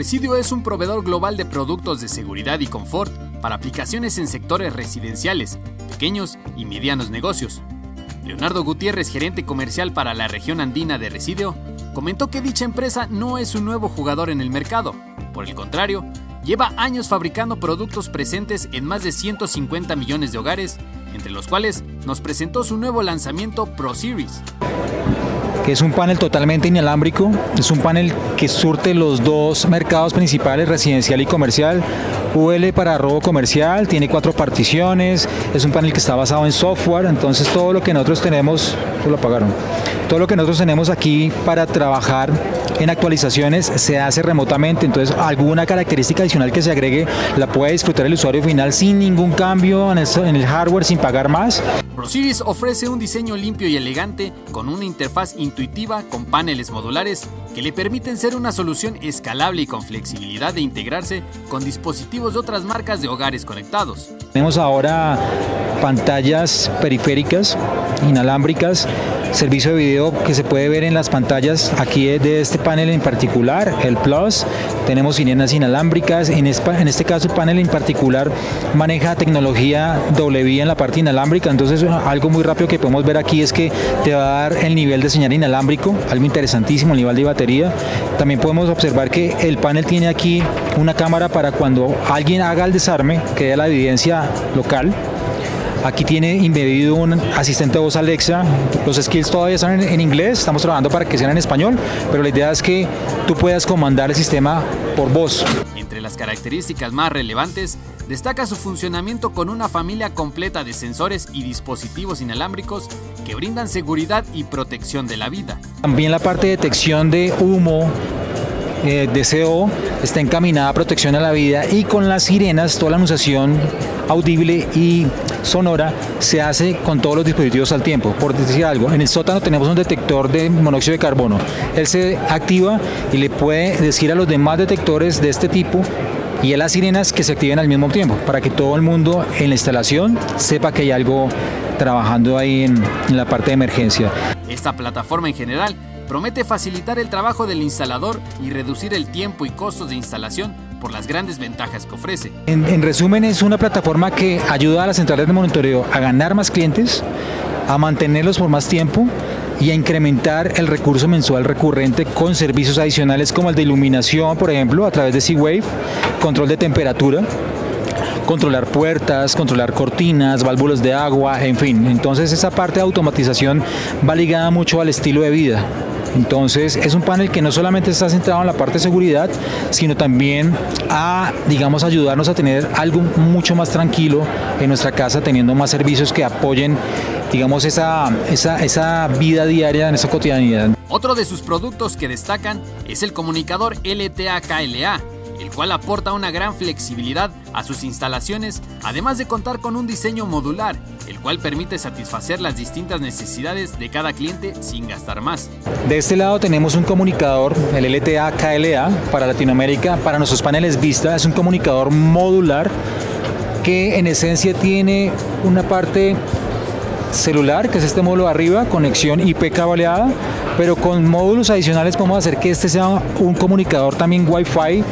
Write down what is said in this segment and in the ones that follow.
Residio es un proveedor global de productos de seguridad y confort para aplicaciones en sectores residenciales, pequeños y medianos negocios. Leonardo Gutiérrez, gerente comercial para la región andina de Residio, comentó que dicha empresa no es un nuevo jugador en el mercado. Por el contrario, lleva años fabricando productos presentes en más de 150 millones de hogares, entre los cuales nos presentó su nuevo lanzamiento Pro Series que es un panel totalmente inalámbrico, es un panel que surte los dos mercados principales, residencial y comercial, UL para robo comercial, tiene cuatro particiones, es un panel que está basado en software, entonces todo lo que nosotros tenemos, lo apagaron, todo lo que nosotros tenemos aquí para trabajar en actualizaciones se hace remotamente, entonces alguna característica adicional que se agregue la puede disfrutar el usuario final sin ningún cambio en el, hardware, sin pagar más. ProSeries ofrece un diseño limpio y elegante con una interfaz intuitiva con paneles modulares que le permiten ser una solución escalable y con flexibilidad de integrarse con dispositivos de otras marcas de hogares conectados. Tenemos ahora pantallas periféricas inalámbricas servicio de video que se puede ver en las pantallas aquí de este panel en particular, el Plus. Tenemos sirenas inalámbricas. En este caso, el panel en particular maneja tecnología vía en la parte inalámbrica. Entonces, algo muy rápido que podemos ver aquí es que te va a dar el nivel de señal inalámbrico, algo interesantísimo, el nivel de batería. También podemos observar que el panel tiene aquí una cámara para cuando alguien haga el desarme, que dé la evidencia local Aquí tiene embebido un asistente de voz Alexa. Los skills todavía están en, inglés, estamos trabajando para que sean en español, pero la idea es que tú puedas comandar el sistema por voz. Entre las características más relevantes, destaca su funcionamiento con una familia completa de sensores y dispositivos inalámbricos que brindan seguridad y protección de la vida. También la parte de detección de humo, eh, de CO está encaminada a protección a la vida y con las sirenas toda la anunciación audible y sonora se hace con todos los dispositivos al tiempo. Por decir algo, en el sótano tenemos un detector de monóxido de carbono. Él se activa y le puede decir a los demás detectores de este tipo y a las sirenas que se activen al mismo tiempo, para que todo el mundo en la instalación sepa que hay algo trabajando ahí en, en la parte de emergencia. Esta plataforma en general promete facilitar el trabajo del instalador y reducir el tiempo y costos de instalación por las grandes ventajas que ofrece. En, resumen, es una plataforma que ayuda a las centrales de monitoreo a ganar más clientes, a mantenerlos por más tiempo y a incrementar el recurso mensual recurrente con servicios adicionales como el de iluminación, por ejemplo, a través de Seawave, control de temperatura, controlar puertas, controlar cortinas, válvulas de agua, en fin. Entonces esa parte de automatización va ligada mucho al estilo de vida. Entonces es un panel que no solamente está centrado en la parte de seguridad, sino también a, digamos, ayudarnos a tener algo mucho más tranquilo en nuestra casa, teniendo más servicios que apoyen, digamos, esa, esa, esa vida diaria en esa cotidianidad. Otro de sus productos que destacan es el comunicador LTA-KLA el cual aporta una gran flexibilidad a sus instalaciones, además de contar con un diseño modular, el cual permite satisfacer las distintas necesidades de cada cliente sin gastar más. De este lado tenemos un comunicador, el LTA KLA para Latinoamérica, para nuestros paneles Vista, es un comunicador modular que en esencia tiene una parte celular, que es este módulo arriba, conexión IP cableada, pero con módulos adicionales podemos hacer que este sea un comunicador también Wi-Fi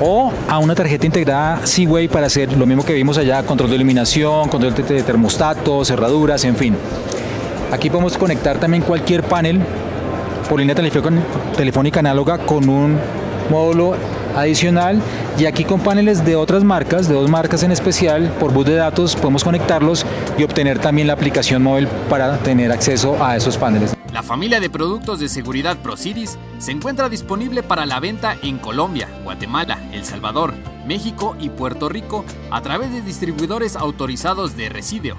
o a una tarjeta integrada Seaway para hacer lo mismo que vimos allá, control de iluminación, control de termostatos, cerraduras, en fin. Aquí podemos conectar también cualquier panel por línea telefónica análoga con un módulo adicional y aquí con paneles de otras marcas, de dos marcas en especial, por bus de datos podemos conectarlos y obtener también la aplicación móvil para tener acceso a esos paneles. Familia de productos de seguridad ProCities se encuentra disponible para la venta en Colombia, Guatemala, El Salvador, México y Puerto Rico a través de distribuidores autorizados de Residio.